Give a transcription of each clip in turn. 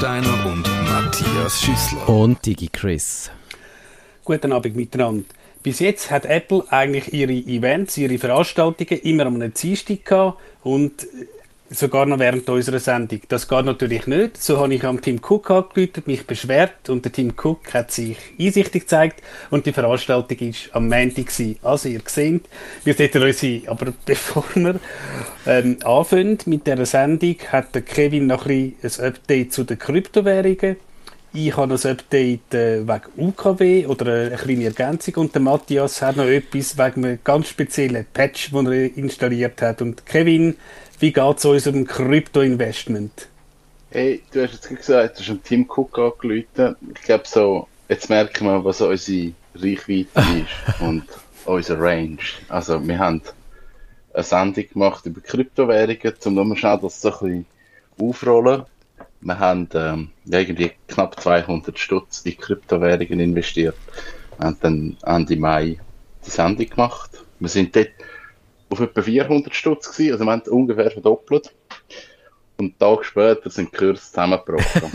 Steiner und Matthias Schüssler. Und Digi Chris. Guten Abend miteinander. Bis jetzt hat Apple eigentlich ihre Events, ihre Veranstaltungen immer am einem Dienstag gehabt und sogar noch während unserer Sendung. Das geht natürlich nicht. So habe ich am Tim Cook angerufen, mich beschwert und der Tim Cook hat sich einsichtig gezeigt und die Veranstaltung ist am Montag. Also ihr seht, wir sollten uns aber bevor wir ähm, anfangen mit dieser Sendung, hat der Kevin noch ein, ein Update zu den Kryptowährungen. Ich habe ein Update äh, wegen UKW oder eine kleine Ergänzung und der Matthias hat noch etwas wegen einem ganz speziellen Patch, den er installiert hat. Und Kevin, wie geht es unserem Krypto-Investment? Hey, du hast jetzt gesagt, du hast einen Tim Cook angerufen. Ich glaube so, jetzt merken wir, was unsere Reichweite ist und unsere Range. Also wir haben eine Sendung gemacht über Kryptowährungen, um nochmal schnell das so ein bisschen aufrollen. Wir haben ähm, irgendwie knapp 200 Stutz in Kryptowährungen investiert. Wir haben dann Ende Mai die Sendung gemacht. Wir sind dort auf etwa 400 Stutz gewesen, also wir haben ungefähr verdoppelt. Und einen Tag später sind die Kurse zusammengebrochen.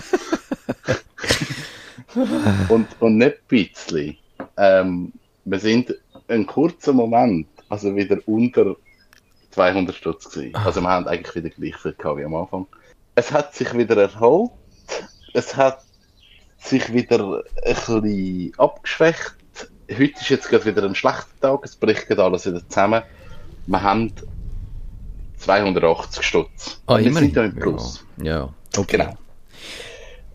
und, und nicht ein bisschen. Ähm, wir sind einen kurzen Moment, also wieder unter 200 Stutz gewesen. Also wir haben eigentlich wieder gleich viel gehabt wie am Anfang. Es hat sich wieder erholt. Es hat sich wieder ein bisschen abgeschwächt. Heute ist jetzt gerade wieder ein schlechter Tag. Es bricht gerade alles wieder zusammen wir haben 280 Stutz. Ah, wir sind ja im Plus. Ja, ja. okay. Genau.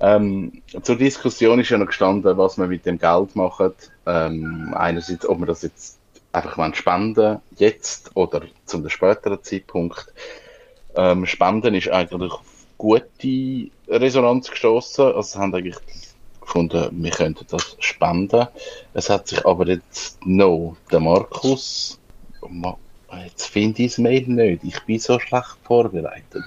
Ähm, zur Diskussion ist ja noch gestanden, was wir mit dem Geld machen. Ähm, einerseits, ob wir das jetzt einfach mal spenden, jetzt oder zu einem späteren Zeitpunkt. Ähm, spenden ist eigentlich auf gute Resonanz gestoßen. Also haben eigentlich gefunden, wir könnten das spenden. Es hat sich aber jetzt noch der Markus Jetzt finde ich das Mail nicht. Ich bin so schlecht vorbereitet.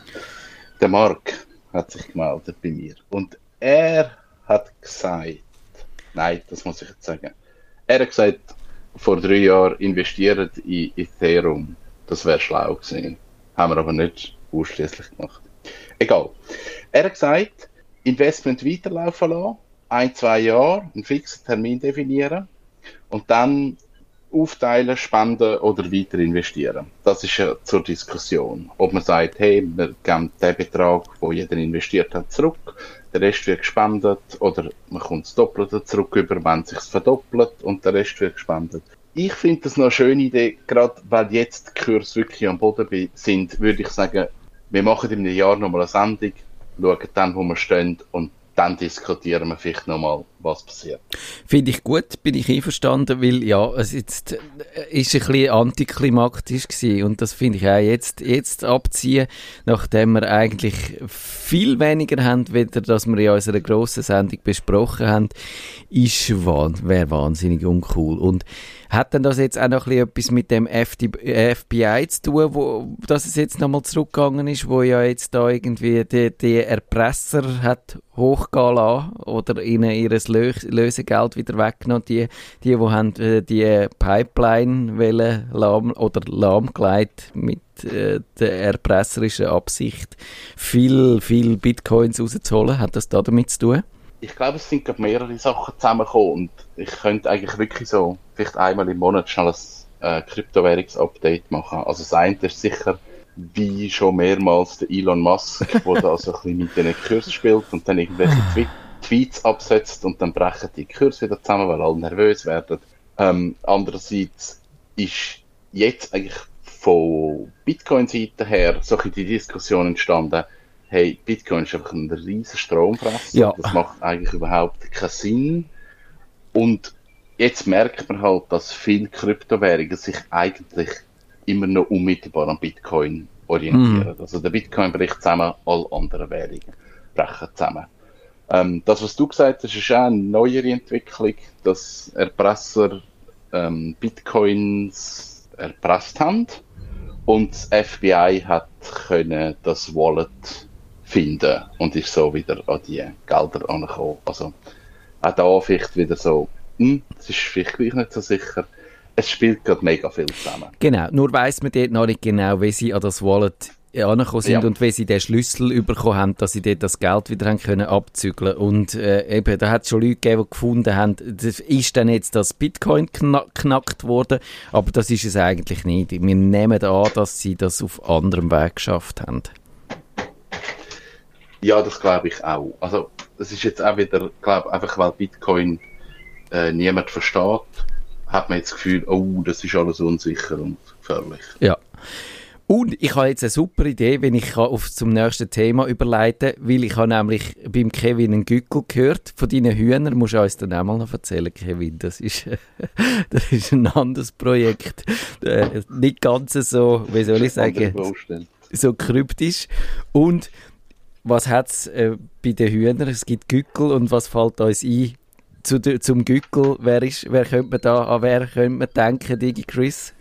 Der Mark hat sich gemeldet bei mir. Und er hat gesagt, nein, das muss ich jetzt sagen. Er hat gesagt, vor drei Jahren investiert in Ethereum. Das wäre schlau gewesen. Haben wir aber nicht ausschließlich gemacht. Egal. Er hat gesagt, Investment weiterlaufen lassen, ein, zwei Jahre, einen fixen Termin definieren und dann aufteilen, spenden oder weiter investieren. Das ist ja zur Diskussion. Ob man sagt, hey, wir geben den Betrag, wo jeder investiert hat, zurück, der Rest wird gespendet oder man kommt das Doppelte zurück über, wenn es sich verdoppelt und der Rest wird gespendet. Ich finde das noch eine schöne Idee, gerade weil jetzt die Kurse wirklich am Boden sind, würde ich sagen, wir machen in einem Jahr nochmal eine Sendung, schauen dann, wo wir stehen und dann diskutieren wir vielleicht nochmal, was passiert. Finde ich gut, bin ich einverstanden, weil ja, es jetzt äh, ist ein bisschen antiklimaktisch gewesen und das finde ich auch jetzt, jetzt abziehen, nachdem wir eigentlich viel weniger haben, weder dass wir in unserer grossen Sendung besprochen haben, ist wäre wahnsinnig uncool und hat denn das jetzt auch noch etwas mit dem FBI zu tun, wo, dass es jetzt nochmal zurückgegangen ist, wo ja jetzt da irgendwie die, die Erpresser hat hochgehen lassen oder ihnen ihr Lösegeld wieder weggenommen, die, die, die haben äh, die Pipeline wollen lahm, oder lahmgelegt mit äh, der erpresserischen Absicht, viel, viel Bitcoins rauszuholen. Hat das da damit zu tun? Ich glaube, es sind gerade mehrere Sachen zusammengekommen und ich könnte eigentlich wirklich so, vielleicht einmal im Monat schnell ein äh, Kryptowährungsupdate machen. Also das eine ist sicher, wie schon mehrmals der Elon Musk, der da so ein bisschen mit den Kurs spielt und dann irgendwelche Twe Tweets absetzt und dann brechen die Kurse wieder zusammen, weil alle nervös werden. Ähm, andererseits ist jetzt eigentlich von Bitcoin-Seite her so ein die Diskussion entstanden, hey, Bitcoin ist einfach ein riesen Stromfresser. Ja. Das macht eigentlich überhaupt keinen Sinn. Und jetzt merkt man halt, dass viele Kryptowährungen sich eigentlich immer noch unmittelbar an Bitcoin orientieren. Mhm. Also der Bitcoin bricht zusammen, alle anderen Währungen brechen zusammen. Ähm, das, was du gesagt hast, ist auch eine neuere Entwicklung, dass Erpresser ähm, Bitcoins erpresst haben und das FBI hat können das Wallet finden und ist so wieder an die Gelder angekommen. Also auch da vielleicht wieder so, hm, das ist vielleicht gleich nicht so sicher. Es spielt gerade mega viel zusammen. Genau, nur weiss man dort noch nicht genau, wie sie an das Wallet angekommen sind ja. und wenn sie den Schlüssel bekommen haben, dass sie dort das Geld wieder haben können abzügeln und äh, eben, da hat es schon Leute gegeben, die gefunden haben, das ist dann jetzt das Bitcoin knackt worden, aber das ist es eigentlich nicht. Wir nehmen an, dass sie das auf anderem Weg geschafft haben. Ja, das glaube ich auch. Also das ist jetzt auch wieder, glaube einfach weil Bitcoin äh, niemand versteht, hat man jetzt das Gefühl, oh, das ist alles unsicher und gefährlich. Ja. Und ich habe jetzt eine super Idee, wenn ich auf zum nächsten Thema überleiten weil ich habe nämlich beim Kevin einen Gückel gehört von deinen Hühnern. Musst du uns dann auch mal noch erzählen, Kevin. Das ist, das ist ein anderes Projekt. Äh, nicht ganz so, wie soll ich sagen, so kryptisch. Und was hat es äh, bei den Hühnern? Es gibt Gückel und was fällt uns ein zu, zum Gückel? Wer, ist, wer könnte man da, an wer könnte man denken, Digi Chris?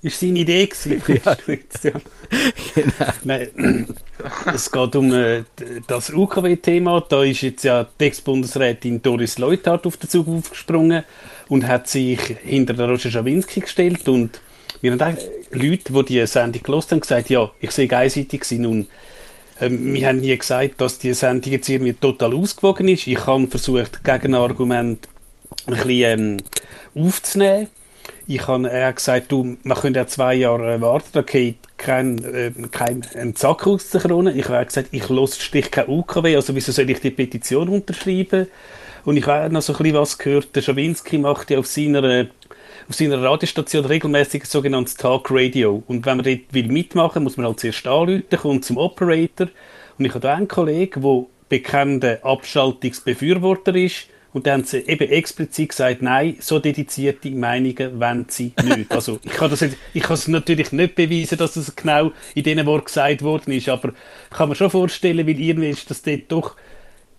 Ist seine Idee gewesen, ja. genau. Nein, es geht um äh, das UKW-Thema. Da ist jetzt ja die Ex-Bundesrätin Doris Leuthard auf den Zug aufgesprungen und hat sich hinter der Roger Schawinski gestellt und wir haben auch Leute, die die Sendung gelesen haben, gesagt, ja, ich sehe einseitig gewesen. Nun, ähm, wir haben nie gesagt, dass die Sendung jetzt irgendwie total ausgewogen ist. Ich habe versucht, Gegenargument ein bisschen ähm, aufzunehmen ich habe er gesagt, du, man könnte ja zwei Jahre warten, da geht kein, äh, kein ein Zack aus der Krone. Ich habe gesagt, ich los Stich kein UKW, also wieso soll ich die Petition unterschreiben? Und ich habe noch so ein bisschen was gehört, der Schawinski macht ja auf seiner, auf seiner Radiostation regelmäßig sogenanntes Talk Radio. Und wenn man dort will mitmachen, muss man halt zuerst anrufen, kommt zum Operator. Und ich habe da einen Kollegen, der bekannter Abschaltungsbefürworter ist, und dann haben sie eben explizit gesagt, nein, so dedizierte Meinungen wollen sie nicht. Also ich kann, das jetzt, ich kann es natürlich nicht beweisen, dass das genau in diesen Worten gesagt worden ist, aber ich kann mir schon vorstellen, weil irgendwie ist das dort doch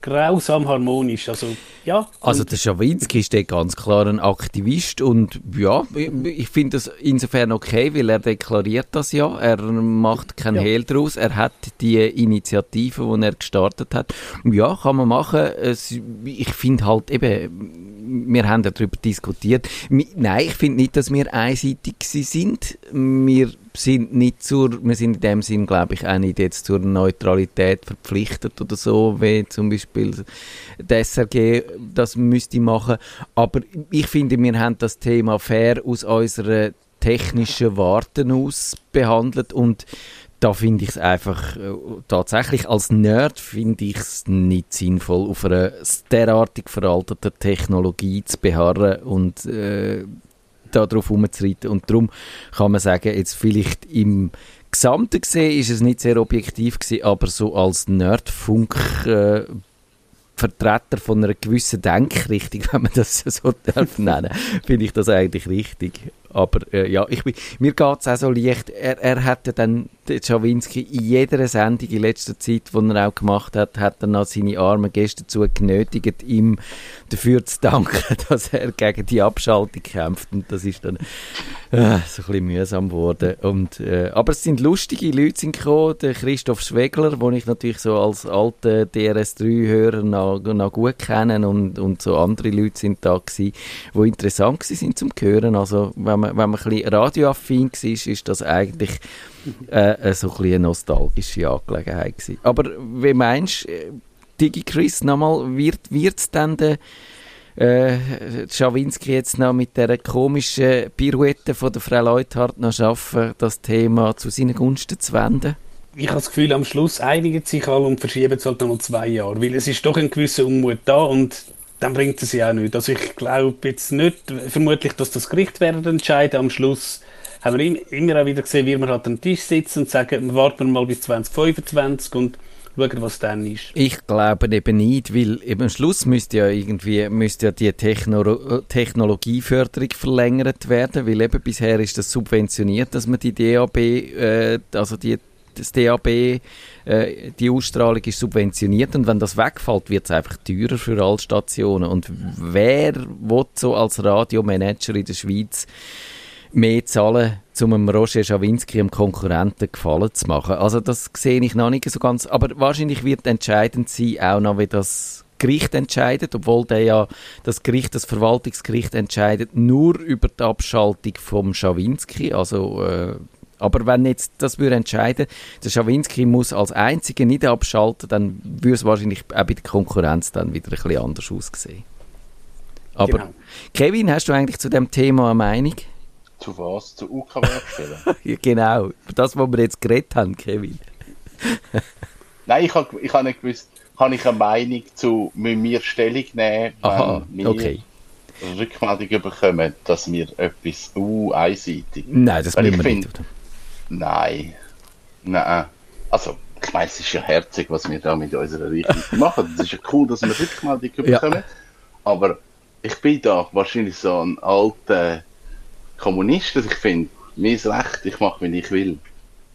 grausam harmonisch. Also, ja. Also der Schawinski ist ganz klar ein Aktivist und ja, ich finde das insofern okay, weil er deklariert das ja. Er macht kein ja. Hehl daraus. Er hat die Initiative, die er gestartet hat. Ja, kann man machen. Ich finde halt eben, wir haben darüber diskutiert. Nein, ich finde nicht, dass wir einseitig sind. Wir sind nicht zur, wir sind in dem Sinn, glaube ich, auch nicht jetzt zur Neutralität verpflichtet oder so, wie zum Beispiel der SRG das müsste machen. Aber ich finde, wir haben das Thema fair aus unserer technischen Warten aus behandelt und da finde ich es einfach äh, tatsächlich als Nerd finde ich es nicht sinnvoll, auf einer derartig veralteten Technologie zu beharren und äh, darauf herumzureiten. Und darum kann man sagen, jetzt vielleicht im Gesamten gesehen ist es nicht sehr objektiv gewesen, aber so als Nerdfunk äh, Vertreter von einer gewissen Denkrichtung, wenn man das so darf nennen, finde ich das eigentlich richtig. Aber äh, ja, ich bin, mir geht es auch so leicht. Er, er hatte dann, Schawinski, in jeder Sendung in letzter Zeit, die er auch gemacht hat, hat er noch seine armen Gäste dazu genötigt, ihm dafür zu danken, dass er gegen die Abschaltung kämpft. Und das ist dann äh, so ein bisschen mühsam geworden. Und, äh, aber es sind lustige Leute gekommen. Der Christoph Schwegler, den ich natürlich so als alter DRS3-Hörer noch, noch gut kenne und, und so andere Leute sind da gewesen, die interessant waren zum Hören. Also, wenn man, wenn man ein bisschen radioaffin war, ist das eigentlich äh, so ein eine nostalgische Angelegenheit gewesen. Aber wie meinst du, äh, Digi Chris, nochmal, wird es dann der äh, Schawinski jetzt noch mit der komischen Pirouette von der Frau Leuthard noch schaffen, das Thema zu seinen Gunsten zu wenden? Ich habe das Gefühl, am Schluss einigen sich alle und verschieben es halt noch zwei Jahre, weil es ist doch ein gewisser Unmut da und dann bringt es ja auch nicht. Also ich glaube jetzt nicht, vermutlich, dass das Gericht werden entscheiden. Am Schluss haben wir immer auch wieder gesehen, wie wir halt am Tisch sitzen und sagen, warten wir mal bis 2025 und schauen, was dann ist. Ich glaube eben nicht, weil am Schluss müsste ja irgendwie müsste ja die Techno Technologieförderung verlängert werden, weil eben bisher ist das subventioniert, dass man die DAB, äh, also die das DAB, äh, die Ausstrahlung ist subventioniert und wenn das wegfällt, wird es einfach teurer für alle Stationen. Und wer will so als Radiomanager in der Schweiz mehr zahlen, um einem Roger Schawinski, einem Konkurrenten, Gefallen zu machen? Also das sehe ich noch nicht so ganz. Aber wahrscheinlich wird entscheidend sein, auch noch, wie das Gericht entscheidet, obwohl der ja das Gericht, das Verwaltungsgericht entscheidet nur über die Abschaltung vom Schawinski, also äh, Aber wenn jetzt das würde entscheiden, der Schawinski muss als Einziger nicht abschalten, dann würde es wahrscheinlich auch bei der Konkurrenz dann wieder ein bisschen anders aussehen. Aber genau. Kevin, hast du eigentlich zu dem Thema eine Meinung? Zu was? Zu UKW-Abstellen? ja, genau, das, was wir jetzt geredet haben, Kevin. Nein, ich habe ich hab nicht gewusst, habe ich eine Meinung zu, müssen wir Stellung nehmen, wenn Aha, wir okay. Rückmeldung bekommen, dass wir etwas uh, einseitig. Nein, das Weil müssen ich wir find- nicht. oder? Nein. Nein. Also, ich meine, es ist ja herzig, was wir da mit unserer Richtung machen. Es ist ja cool, dass wir Rückmeldung Ja. bekommen. Aber ich bin da wahrscheinlich so ein alter Kommunist, dass ich finde, mir ist recht, ich mache, wie ich will.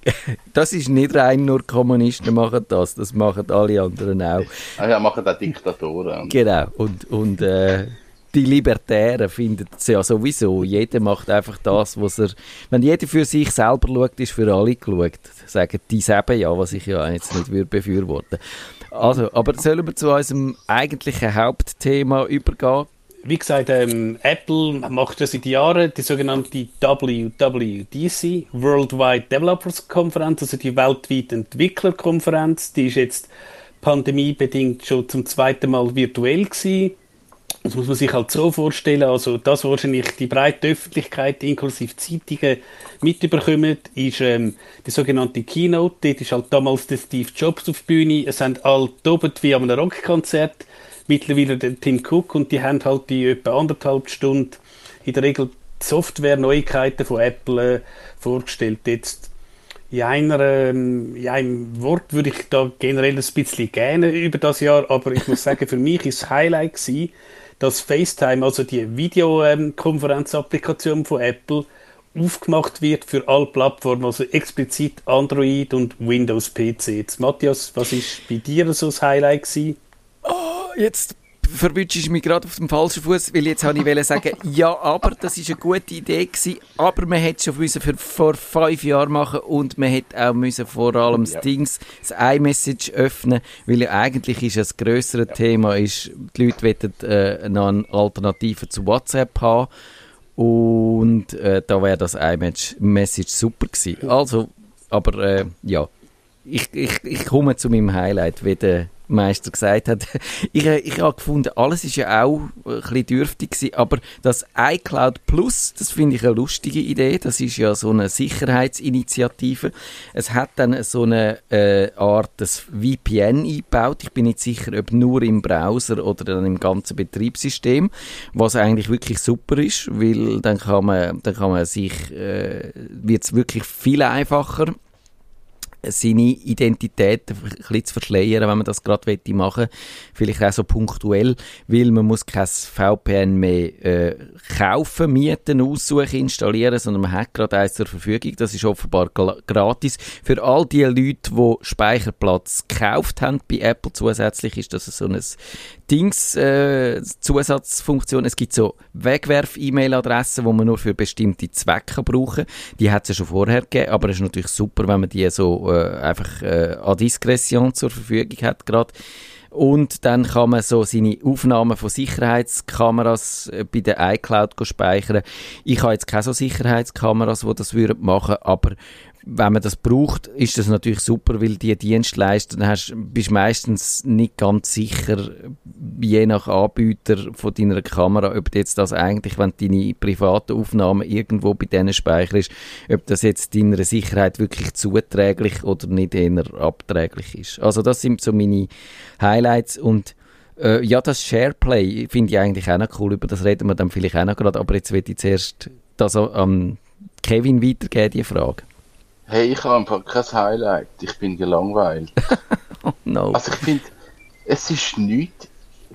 Das ist nicht rein nur Kommunisten machen das, das machen alle anderen auch. Ah ja, machen auch Diktatoren. Und Genau. Und, und äh, die Libertären finden es ja sowieso. Jeder macht einfach das, was er. Wenn jeder für sich selber schaut, ist für alle geschaut. Sagen die eben ja, was ich ja jetzt nicht würde befürworten. Also, aber sollen wir zu unserem eigentlichen Hauptthema übergehen? Wie gesagt, ähm, Apple macht ja seit Jahren die sogenannte WWDC, Worldwide Developers Conference, also die weltweite Entwicklerkonferenz. Die ist jetzt pandemiebedingt schon zum zweiten Mal virtuell gewesen. Das muss man sich halt so vorstellen, also das, was wahrscheinlich die breite Öffentlichkeit inklusive Zeitungen mitbekommen, ist ähm, die sogenannte Keynote. Dort ist halt damals der Steve Jobs auf die Bühne. Es haben alle tobt wie einem Rockkonzert. Mittlerweile der Tim Cook und die haben halt die etwa anderthalb Stunden in der Regel Software-Neuigkeiten von Apple äh, vorgestellt. Jetzt in einer, ähm, in einem Wort würde ich da generell ein bisschen gerne über das Jahr, aber ich muss sagen, für mich ist das Highlight gewesen, dass FaceTime, also die Videokonferenzapplikation von Apple, aufgemacht wird für alle Plattformen, also explizit Android und Windows PC. Jetzt, Matthias, was ist bei dir so das Highlight gewesen? Jetzt verwünschst du mich gerade auf dem falschen Fuß, weil jetzt habe ich wollte sagen, ja, aber das ist eine gute Idee gewesen, aber man hätte es schon müssen für vor fünf Jahren machen und man hätte auch müssen vor allem das Ja. Dings, das iMessage öffnen, weil ja eigentlich ist das größere Thema ist, die Leute wollen äh, noch eine Alternative zu WhatsApp haben und äh, da wäre das iMessage super gewesen. Also, aber äh, ja, ich, ich, ich komme zu meinem Highlight, wie der Meister gesagt hat. Ich, ich habe gefunden, alles ist ja auch ein bisschen dürftig gewesen, aber das iCloud Plus, das finde ich eine lustige Idee. Das ist ja so eine Sicherheitsinitiative. Es hat dann so eine äh, Art des VPN eingebaut. Ich bin nicht sicher, ob nur im Browser oder dann im ganzen Betriebssystem, was eigentlich wirklich super ist, weil dann kann man, dann kann man sich, äh, wird es wirklich viel einfacher seine Identität ein bisschen zu verschleiern, wenn man das gerade machen möchte. Vielleicht auch so punktuell, weil man muss kein VPN mehr äh, kaufen, mieten, aussuchen, installieren, sondern man hat gerade eins zur Verfügung. Das ist offenbar gratis. Für all die Leute, die Speicherplatz gekauft haben bei Apple zusätzlich, ist das so ein Dings, äh, Zusatzfunktion. Es gibt so Wegwerf-E-Mail-Adressen, die man nur für bestimmte Zwecke brauchen. Die hat es ja schon vorher gegeben, aber es ist natürlich super, wenn man die so äh, einfach äh, an Diskretion zur Verfügung hat gerade. Und dann kann man so seine Aufnahmen von Sicherheitskameras äh, bei der iCloud speichern. Ich habe jetzt keine so Sicherheitskameras, die das würden machen, aber wenn man das braucht, ist das natürlich super, weil die Dienstleister, dann hast, bist meistens nicht ganz sicher, je nach Anbieter von deiner Kamera, ob jetzt das eigentlich, wenn deine privaten Aufnahmen irgendwo bei denen speicherst, ob das jetzt deiner Sicherheit wirklich zuträglich oder nicht eher abträglich ist. Also das sind so meine Highlights und äh, ja, das Shareplay finde ich eigentlich auch noch cool, über das reden wir dann vielleicht auch noch gerade, aber jetzt will ich zuerst das an Kevin weitergeben, die Frage. Hey, ich habe einfach kein Highlight. Ich bin gelangweilt. Oh no. Also ich finde, es ist nichts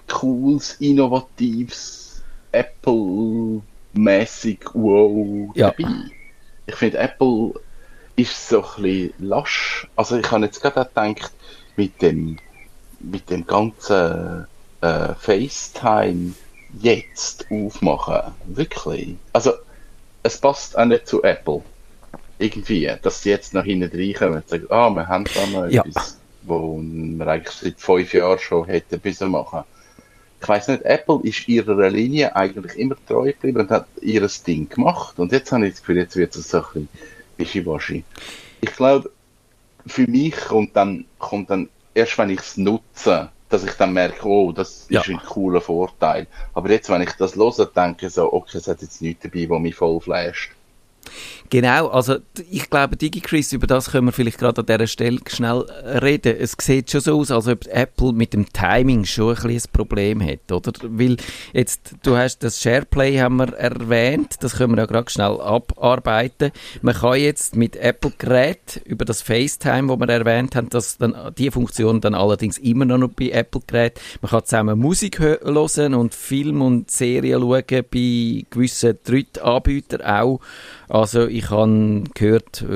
cooles, innovatives, Apple-mäßig wow Ja. dabei. Ich finde, Apple ist so ein bisschen lasch. Also ich habe jetzt gerade gedacht, mit dem, mit dem ganzen äh, FaceTime jetzt aufmachen. Wirklich. Also es passt auch nicht zu Apple. Irgendwie, dass sie jetzt noch hinten reinkommen und sagen, ah, wir haben da noch Ja. etwas, wo wir eigentlich seit fünf Jahren schon hätten müssen machen. Ich weiß nicht, Apple ist ihrer Linie eigentlich immer treu geblieben und hat ihres Ding gemacht. Und jetzt habe ich das Gefühl, jetzt wird es so ein bisschen Wischiwaschi. Ich glaube, für mich kommt dann, kommt dann erst, wenn ich es nutze, dass ich dann merke, oh, das Ja. ist ein cooler Vorteil. Aber jetzt, wenn ich das höre, denke ich so, okay, es hat jetzt nichts dabei, was mich voll flasht. Genau, also ich glaube, DigiChris, über das können wir vielleicht gerade an dieser Stelle schnell reden. Es sieht schon so aus, als ob Apple mit dem Timing schon ein ein Problem hat, oder? Weil jetzt, du hast das SharePlay haben wir erwähnt, das können wir ja gerade schnell abarbeiten. Man kann jetzt mit Apple-Gerät über das FaceTime, wo wir erwähnt haben, dass dann die Funktion dann allerdings immer noch bei Apple-Gerät. Man kann zusammen Musik hö- hören und Film und Serien schauen bei gewissen Drittanbietern auch. Also ich habe gehört, äh,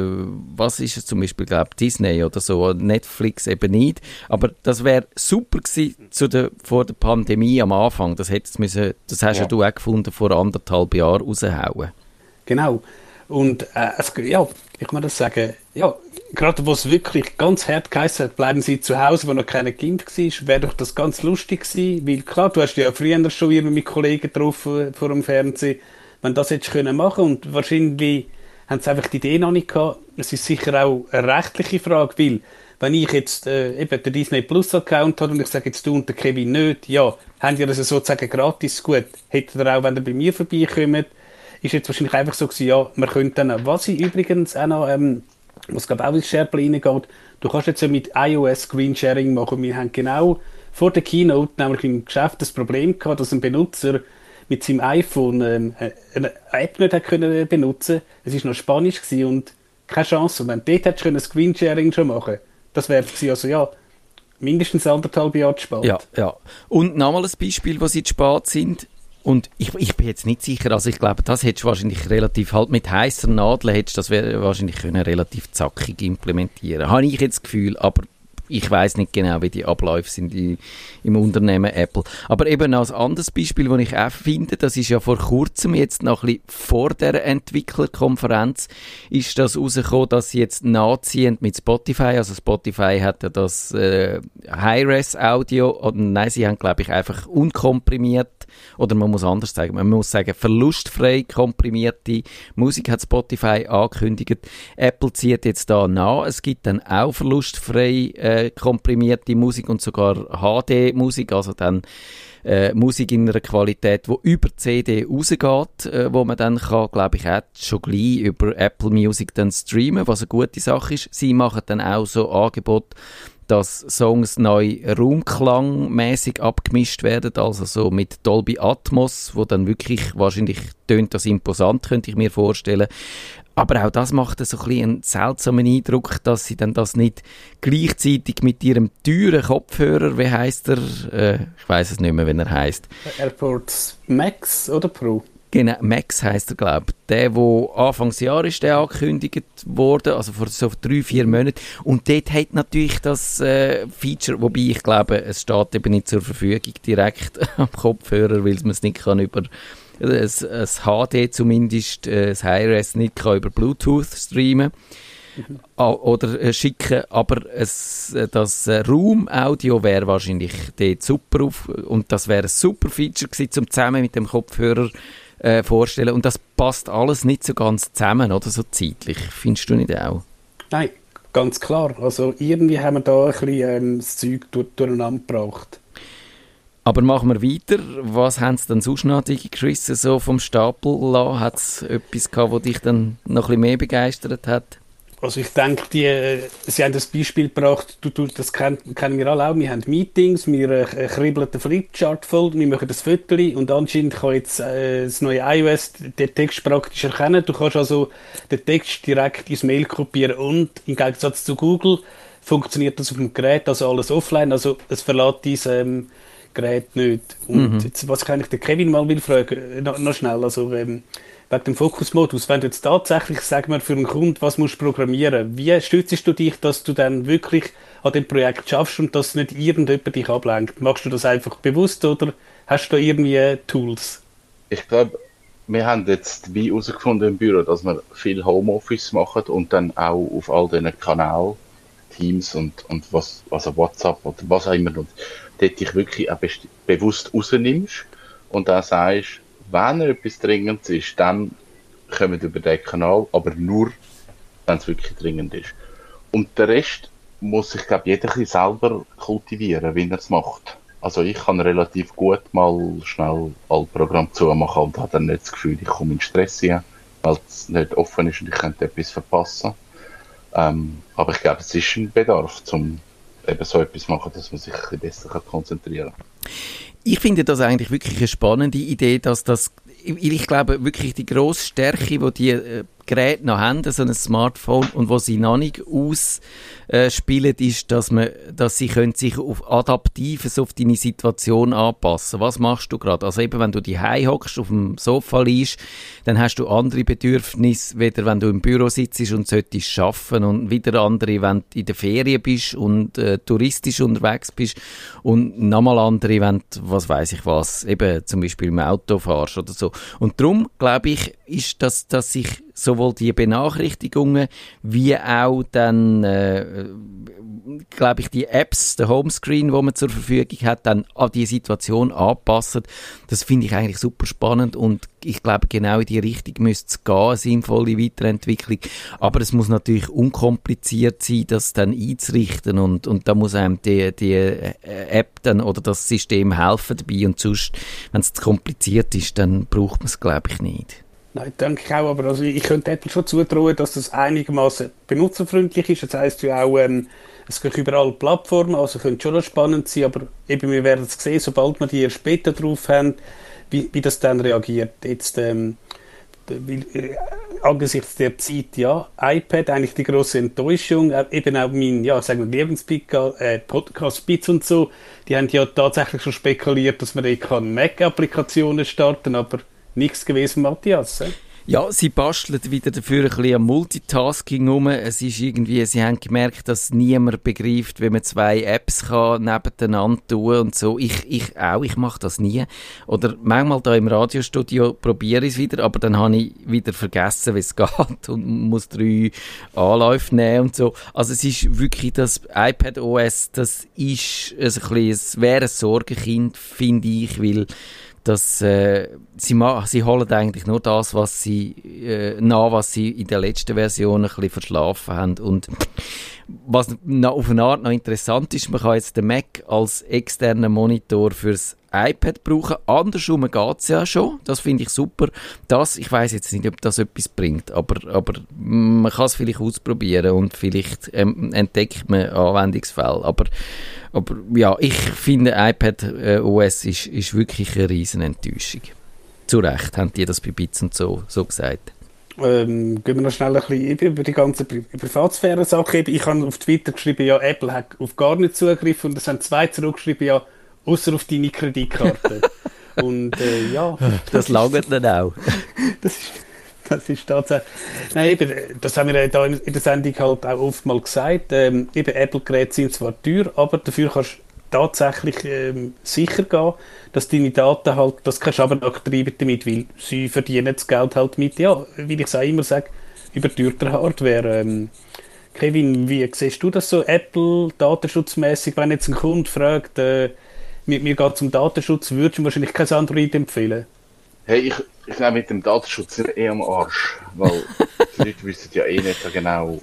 was ist es zum Beispiel, glaube Disney oder so, Netflix eben nicht. Aber das wäre super gewesen zu der, vor der Pandemie am Anfang. Das, hättest müssen, das hast ja. Ja. du auch gefunden, vor anderthalb Jahren raushauen. Genau. Und äh, es, ja, ich muss das sagen, ja, gerade wo es wirklich ganz hart geheißen hat, bleiben Sie zu Hause, wo noch keiner Kind war, wäre doch das ganz lustig gewesen, weil klar, du hast ja früher schon immer mit Kollegen getroffen vor dem Fernsehen, wenn das jetzt können machen und wahrscheinlich haben sie einfach die Idee noch nicht gehabt. Es ist sicher auch eine rechtliche Frage, weil wenn ich jetzt äh, eben den Disney Plus Account habe und ich sage jetzt du und der Kevin nicht, ja, haben ihr das sozusagen gratis gut, hättet ihr auch, wenn ihr bei mir vorbeikommt, ist jetzt wahrscheinlich einfach so gewesen, ja, man könnte dann, was ich übrigens auch noch, ähm, was glaube auch ins SharePlay reingeht, du kannst jetzt ja mit iOS Screen Sharing machen. Wir haben genau vor der Keynote nämlich im Geschäft das Problem gehabt, dass ein Benutzer mit seinem iPhone ähm, eine App nicht hat können benutzen. Es ist noch Spanisch und keine Chance. Und wenn dort hättest können Screen Sharing schon machen, das wäre gewesen, also ja, mindestens anderthalb Jahre zu spät. Ja, ja. Und nochmal ein Beispiel, wo sie zu spät sind. Und ich, ich bin jetzt nicht sicher, also ich glaube, das hättest du wahrscheinlich relativ, halt mit heißer Nadel hättest das wahrscheinlich können relativ zackig implementieren. Habe ich jetzt das Gefühl, aber ich weiß nicht genau, wie die Abläufe sind i- im Unternehmen Apple. Aber eben als anderes Beispiel, das ich auch finde, das ist ja vor kurzem, jetzt noch ein bisschen vor der Entwicklerkonferenz, ist das rausgekommen, dass sie jetzt nachziehen mit Spotify. Also Spotify hat ja das äh, High-Res-Audio, oder nein, sie haben glaube ich einfach unkomprimiert, oder man muss anders sagen, man muss sagen verlustfrei komprimierte Musik hat Spotify angekündigt. Apple zieht jetzt da nach. Es gibt dann auch verlustfrei äh, komprimierte Musik und sogar HD-Musik, also dann äh, Musik in einer Qualität, wo über CD rausgeht, äh, wo man dann kann, glaube ich, auch schon gleich über Apple Music dann streamen, was eine gute Sache ist. Sie machen dann auch so Angebot, dass Songs neu raumklangmäßig abgemischt werden, also so mit Dolby Atmos, wo dann wirklich wahrscheinlich tönt das imposant, könnte ich mir vorstellen. Aber auch das macht so ein bisschen einen seltsamen Eindruck, dass sie dann das nicht gleichzeitig mit ihrem teuren Kopfhörer, wie heißt er? Äh, ich weiß es nicht mehr, wenn er heißt. AirPods Max oder Pro? Genau, Max heißt er, glaube ich. Der, wo Anfangsjahr ist der angekündigt worden, also vor so drei, vier Monaten. Und dort hat natürlich das äh, Feature, wobei ich glaube, es steht eben nicht zur Verfügung direkt am Kopfhörer, weil man es nicht kann über es, es HD zumindest, äh, das Hi-Res nicht kann über Bluetooth streamen Ah, oder äh, schicken, aber es, äh, das äh, Raum-Audio wäre wahrscheinlich dort super auf, und das wäre ein super Feature gewesen, zum zusammen mit dem Kopfhörer äh, vorstellen und das passt alles nicht so ganz zusammen, oder so zeitlich, findest du nicht auch? Nein, ganz klar. Also irgendwie haben wir da ein bisschen ähm, das Zeug durch, durcheinander gebracht. Aber machen wir weiter. Was haben sie dann sonst noch, Digi Chris, so vom Stapel lassen? Hat es etwas gehabt, das dich dann noch ein bisschen mehr begeistert hat? Also ich denke, die, äh, Sie haben das Beispiel gebracht, du, du, das kennen, kennen wir alle auch, wir haben Meetings, wir äh, kribbeln den Flipchart voll, wir machen das Foto und anscheinend kann jetzt äh, das neue iOS den Text praktisch erkennen. Du kannst also den Text direkt ins Mail kopieren und im Gegensatz zu Google funktioniert das auf dem Gerät, also alles offline, also es verlässt dieses ähm, Gerät nicht. Und jetzt, was ich eigentlich den Kevin mal will fragen, äh, noch, noch schnell, also ähm, wegen dem Fokusmodus, wenn du jetzt tatsächlich, sag mal, für einen Kunden was musst programmieren, wie stützt du dich, dass du dann wirklich an dem Projekt schaffst und dass nicht irgendjemand dich ablenkt? Machst du das einfach bewusst oder hast du da irgendwie Tools? Ich glaube, wir haben jetzt wie herausgefunden im Büro, dass wir viel Homeoffice machen und dann auch auf all diesen Kanälen, Teams und, und was, also WhatsApp oder was auch immer, und dort dich wirklich auch bewusst rausnimmst und dann sagst, wenn etwas Dringendes ist, dann kommen über den Kanal, aber nur wenn es wirklich dringend ist. Und der Rest muss sich, glaube jeder selber kultivieren, wie er es macht. Also ich kann relativ gut mal schnell alle Programme zumachen und habe dann nicht das Gefühl, ich komme in Stress rein, weil es nicht offen ist und ich könnte etwas verpassen. Ähm, aber ich glaube, es ist ein Bedarf, um eben so etwas zu machen, dass man sich ein bisschen besser konzentrieren kann. Ich finde das eigentlich wirklich eine spannende Idee, dass das ich glaube wirklich die grosse Stärke, die die äh, Geräte noch haben, so ein Smartphone, und wo sie noch nicht ausspielen, ist, dass, man, dass sie können sich auf adaptives auf deine Situation anpassen Was machst du gerade? Also eben, wenn du die hockst, auf dem Sofa liegst, dann hast du andere Bedürfnisse, weder wenn du im Büro sitzt und solltest arbeiten und wieder andere, wenn du in der Ferien bist und äh, touristisch unterwegs bist und nochmal andere, wenn du, was weiß ich was, eben zum Beispiel im Auto fahrst oder so. Und darum, glaube ich, ist das, dass sich sowohl die Benachrichtigungen wie auch dann, äh, glaube ich, die Apps, der Homescreen, wo man zur Verfügung hat, dann an die Situation anpassen. Das finde ich eigentlich super spannend und ich glaube, genau in die Richtung müsste es gehen, eine sinnvolle Weiterentwicklung. Aber es muss natürlich unkompliziert sein, das dann einzurichten und, und da muss einem die, die äh, App dann oder das System helfen dabei und sonst, wenn es zu kompliziert ist, dann braucht man es, glaube ich, nicht. Nein, denke ich auch, aber also ich könnte Apple schon zutrauen, dass das einigermaßen benutzerfreundlich ist. Das heisst ja auch, ähm, es gibt überall Plattformen, also könnte schon spannend sein, aber eben, wir werden es sehen, sobald wir die später drauf haben, wie, wie das dann reagiert. Jetzt, ähm, äh, angesichts der Zeit, ja, iPad, eigentlich die große Enttäuschung, äh, eben auch mein, ja, sagen wir, Lieblingspodcast, äh, Podcast Bits und so, die haben ja tatsächlich schon spekuliert, dass man Mac-Applikationen starten aber nichts gewesen, Matthias. Ja, sie basteln wieder dafür ein bisschen am Multitasking rum. Es ist irgendwie, sie haben gemerkt, dass niemand begreift, wie man zwei Apps kann nebeneinander tun und so. Ich, ich auch, ich mache das nie. Oder manchmal da im Radiostudio probiere ich es wieder, aber dann habe ich wieder vergessen, wie es geht und muss drei Anläufe nehmen und so. Also es ist wirklich das iPad OS, das ist ein bisschen, es wäre ein Sorgenkind, finde ich, weil dass äh, sie, sie holen eigentlich nur das, was sie äh, nach, was sie in der letzten Version ein bisschen verschlafen haben. Und was auf eine Art noch interessant ist, man kann jetzt den Mac als externen Monitor fürs iPad brauchen. Andersrum geht es ja schon. Das finde ich super. Das, ich weiß jetzt nicht, ob das etwas bringt, aber, aber man kann es vielleicht ausprobieren und vielleicht ähm, entdeckt man Anwendungsfälle. Aber aber ja, ich finde, iPad äh, OS ist, ist wirklich eine riesen Enttäuschung. Zu Recht haben die das bei Bits und so, so gesagt. Ähm, gehen wir noch schnell ein bisschen über die ganze Pri Privatsphäre-Sache. Ich habe auf Twitter geschrieben, ja, Apple hat auf gar nicht Zugriff und es haben zwei zurückgeschrieben, ja, außer auf deine Kreditkarte. und äh, ja. Das langt dann auch. das ist das ist tatsächlich. Nein, eben, das haben wir ja in der Sendung halt auch oft mal gesagt. Ähm, eben Apple-Geräte sind zwar teuer, aber dafür kannst du tatsächlich ähm, sicher gehen, dass deine Daten halt, das kannst du aber noch treiben damit, weil sie verdienen das Geld halt mit, ja, wie ich es auch immer sage, überteuerter Hardware. Ähm, Kevin, wie siehst du das so Apple datenschutzmäßig, wenn jetzt ein Kunde fragt, äh, mir, mir geht es um Datenschutz, würdest du wahrscheinlich kein Android empfehlen? Hey, ich, ich glaube mit dem Datenschutz eher am Arsch, weil die Leute wissen ja eh nicht genau,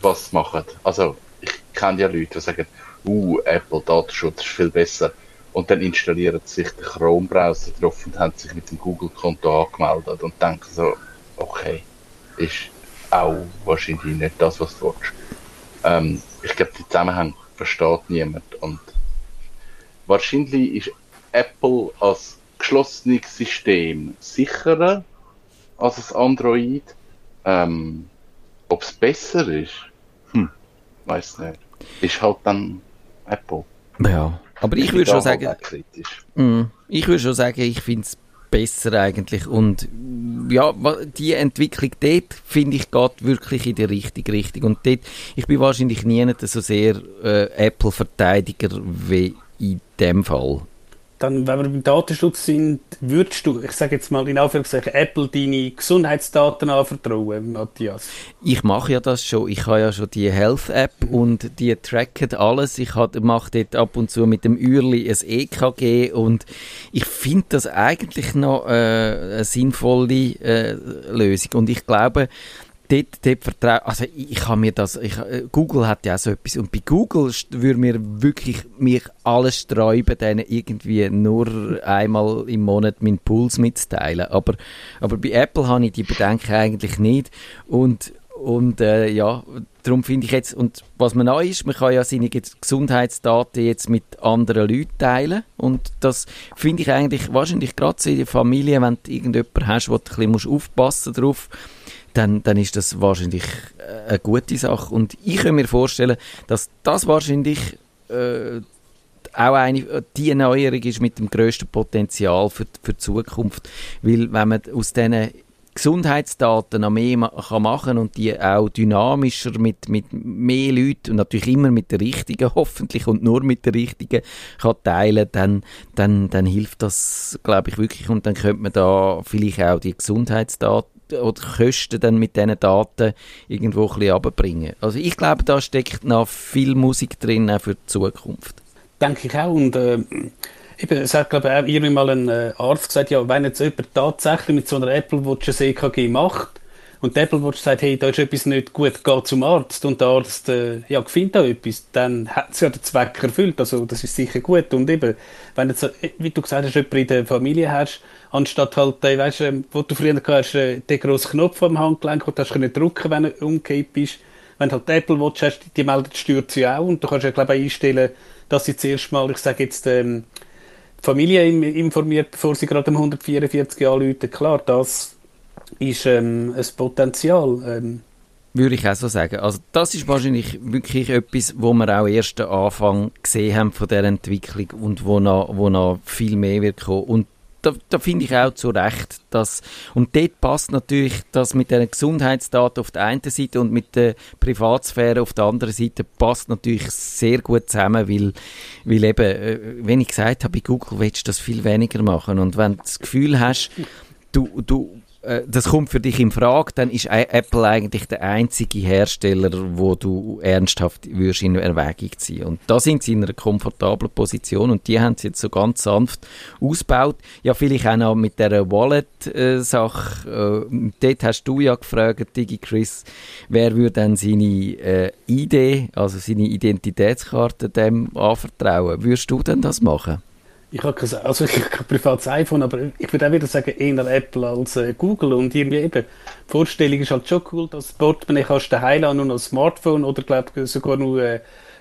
was sie machen. Also, ich kenne ja Leute, die sagen, uh, Apple Datenschutz ist viel besser. Und dann installieren sie sich den Chrome-Browser drauf und haben sich mit dem Google-Konto angemeldet und denken so, okay, ist auch wahrscheinlich nicht das, was du willst. Ähm, ich glaube, die Zusammenhänge versteht niemand. Und wahrscheinlich ist Apple als geschlossenes System sicherer als ein Android. Ähm, Ob es besser ist, hm, weiß nicht. Ist halt dann Apple. Ja, aber ich, ich würde schon sagen, mm, ich würde schon sagen, ich finde es besser eigentlich. Und ja, die Entwicklung dort, finde ich, geht wirklich in die richtige Richtung. Und dort, ich bin wahrscheinlich nie so sehr äh, Apple-Verteidiger wie in dem Fall dann, wenn wir beim Datenschutz sind, würdest du, ich sage jetzt mal in Anführungszeichen, Apple deine Gesundheitsdaten anvertrauen, Matthias? Ich mache ja das schon. Ich habe ja schon die Health-App mhm. und die tracken alles. Ich mache dort ab und zu mit dem Ürli ein EKG und ich finde das eigentlich noch äh, eine sinnvolle äh, Lösung. Und ich glaube, dort, dort vertraue, also ich, habe mir das, ich, äh, Google hat ja so etwas und bei Google würde mir wirklich mich alles sträuben, denen irgendwie nur einmal im Monat meinen Puls mitzuteilen. Aber, aber bei Apple habe ich die Bedenken eigentlich nicht und und äh, ja, darum finde ich jetzt, und was man neu ist, man kann ja seine Gesundheitsdaten jetzt mit anderen Leuten teilen. Und das finde ich eigentlich wahrscheinlich gerade so in der Familie, wenn du irgendjemanden hast, wo du ein bisschen aufpassen drauf dann, dann ist das wahrscheinlich äh, eine gute Sache. Und ich kann mir vorstellen, dass das wahrscheinlich äh, auch eine, die Neuerung ist mit dem grössten Potenzial für, für die Zukunft. Weil wenn man aus diesen Gesundheitsdaten noch mehr ma kann machen und die auch dynamischer mit, mit mehr Leuten und natürlich immer mit der richtigen, hoffentlich und nur mit der richtigen kann teilen, dann, dann, dann hilft das, glaube ich, wirklich und dann könnte man da vielleicht auch die Gesundheitsdaten oder Kosten dann mit diesen Daten irgendwo ein bisschen runterbringen. Also ich glaube, da steckt noch viel Musik drin, auch für die Zukunft. Denke ich auch und äh Eben, es hat, glaube ich, auch irgendwie mal ein äh, Arzt gesagt, ja, wenn jetzt jemand tatsächlich mit so einer Apple Watch ein EKG macht und die Apple Watch sagt, hey, da ist etwas nicht gut, geh zum Arzt und der Arzt äh, ja, findet da etwas, dann hat es ja den Zweck erfüllt. Also das ist sicher gut. Und eben, wenn jetzt, äh, wie du gesagt hast, jemand in der Familie hast, anstatt halt, äh, weißt, äh, wo du früher hast, äh, den grossen Knopf am Handgelenk, und du hast können drücken, wenn du umgekehrt bist. Wenn du halt die Apple Watch hast, die meldet, stört sie auch und du kannst ja, glaube ich, einstellen, dass sie zuerst mal, ich sage jetzt, ähm, Familie informiert, bevor sie gerade um 144 anrufen. Klar, das ist ähm, ein Potenzial. Ähm. Würde ich auch so sagen. Also das ist wahrscheinlich wirklich etwas, wo wir auch erst den Anfang gesehen haben von der Entwicklung und wo noch, wo noch viel mehr wird kommen. Und da, da finde ich auch zu Recht, dass, und dort passt natürlich das mit den Gesundheitsdaten auf der einen Seite und mit der Privatsphäre auf der anderen Seite passt natürlich sehr gut zusammen, weil, weil eben, äh, wenn ich gesagt habe, bei Google willst du das viel weniger machen und wenn du das Gefühl hast, du, du das kommt für dich in Frage, dann ist Apple eigentlich der einzige Hersteller, wo du ernsthaft würdest in Erwägung ziehen. Und da sind sie in einer komfortablen Position und die haben sie jetzt so ganz sanft ausgebaut. Ja, vielleicht auch noch mit der Wallet-Sache. Äh, dort hast du ja gefragt, Digi Chris, wer würde dann seine äh, ID, also seine Identitätskarte dem anvertrauen? Würdest du denn das machen? Ich habe kein, also ich kein privates iPhone, aber ich würde auch wieder sagen, eher Apple als äh, Google. Und irgendwie eben, die Vorstellung ist halt schon cool, dass das Portemonnaie kannst du daheim nur noch Smartphone oder glaub, sogar nur äh,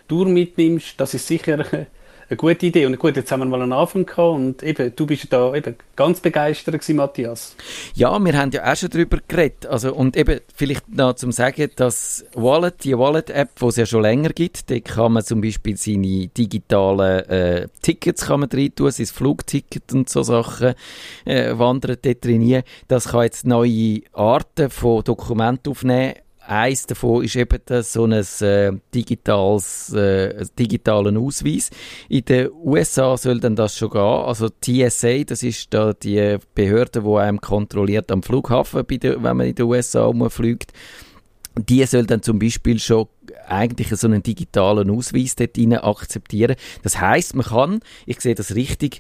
Tour mitnimmst. Das ist sicher äh, eine gute Idee. Und gut, jetzt haben wir mal einen Anfang gehabt und eben, du bist da eben ganz begeistert gewesen, Matthias. Ja, wir haben ja auch schon darüber geredet. Also, und eben vielleicht noch zum sagen, dass Wallet, die Wallet-App, die es ja schon länger gibt, da kann man zum Beispiel seine digitalen äh, Tickets kann man rein tun, sein Flugticket und so Sachen äh, wandern dort drin. Das kann jetzt neue Arten von Dokumenten aufnehmen Eins davon ist eben das, so ein äh, digitales, äh, digitalen Ausweis. In den USA soll dann das schon gehen. Also TSA, das ist da die Behörde, die einem kontrolliert am Flughafen, der, wenn man in den USA umfliegt. Die soll dann zum Beispiel schon eigentlich so einen digitalen Ausweis dort akzeptieren. Das heißt, man kann, ich sehe das richtig,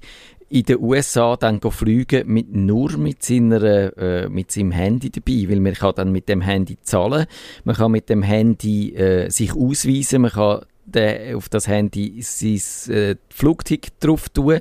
in den USA dann fliegen mit, nur mit, seiner, äh, mit seinem Handy dabei, weil man kann dann mit dem Handy zahlen, man kann mit dem Handy äh, sich ausweisen, man kann auf das Handy sein äh, Flugticket drauf tun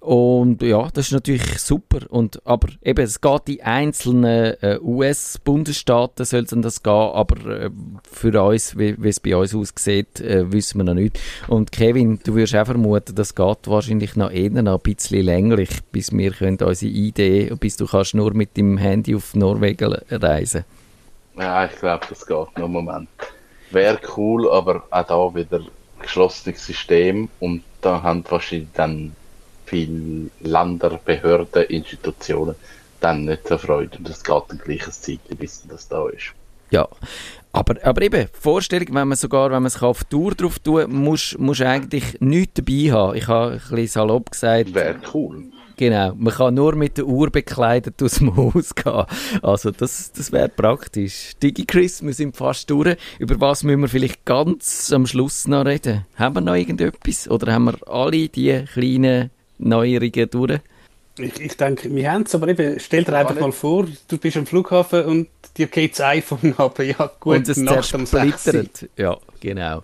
und ja, das ist natürlich super. Und, aber eben, es geht in einzelnen äh, US-Bundesstaaten soll es das gehen, aber äh, für uns, wie, es bei uns aussieht, äh, wissen wir noch nicht. Und Kevin, du wirst auch vermuten, das geht wahrscheinlich noch eher noch ein bisschen länger, bis wir können unsere Idee, bis du kannst nur mit dem Handy auf Norwegen reisen. Ja, ich glaube, das geht noch einen Moment. Wäre cool, aber auch da wieder geschlossenes System und da haben wahrscheinlich dann viele Länder, Behörden, Institutionen dann nicht so Freude. Und es geht ein gleiches Zeit, bis das da ist. Ja, aber, aber eben, Vorstellung, wenn man sogar, wenn man es auf Tour drauf tun muss, muss eigentlich nichts dabei haben. Ich habe ein bisschen salopp gesagt. Wäre cool. Genau, man kann nur mit der Uhr bekleidet aus dem Haus gehen. Also das, das wäre praktisch. DigiChris, wir sind fast durch. Über was müssen wir vielleicht ganz am Schluss noch reden? Haben wir noch irgendetwas? Oder haben wir alle die kleinen Neuerungen durch? Ich, ich denke, wir haben es, aber eben, stell dir einfach mal vor, du bist am Flughafen und dir geht das iPhone ab. Ja, gut, und es zersplittert. Ja, genau.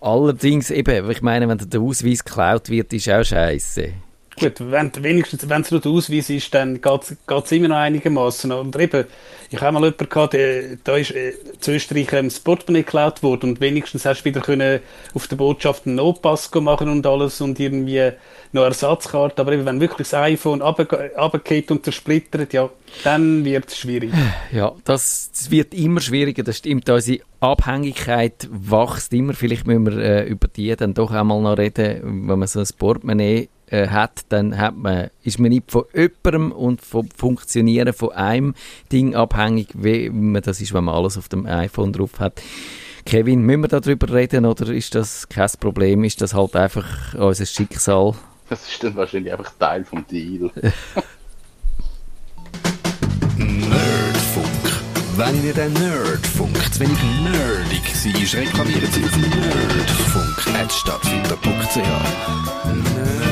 Allerdings eben, ich meine, wenn der Ausweis geklaut wird, ist auch scheiße. Gut, wenn wenigstens, wenn es nur der Ausweis ist, dann geht es immer noch einigermaßen. Und eben, ich habe mal jemanden gehabt, der, da ist äh, zu Österreich ähm, das Portemonnaie geklaut worden und wenigstens hast du wieder können auf der Botschaft einen Notpass machen und alles und irgendwie noch Ersatzkarte. Aber eben, wenn wirklich das iPhone runtergeht und zersplittert, ja, dann wird es schwierig. Ja, das, das, wird immer schwieriger, das stimmt. Unsere Abhängigkeit wächst immer. Vielleicht müssen wir äh, über die dann doch einmal noch reden, wenn man so ein Portemonnaie äh, hat, dann hat man, ist man nicht von jemandem und vom Funktionieren von einem Ding abhängig, wie man das ist, wenn man alles auf dem iPhone drauf hat. Kevin, müssen wir darüber reden oder ist das kein Problem? Ist das halt einfach unser Schicksal? Das ist dann wahrscheinlich einfach Teil vom Deal. Nerdfunk. Wenn ihr den Nerdfunk zu wenig nerdig seid, reklamiert sie auf nerdfunk.net stattfinder.ch. Nerd.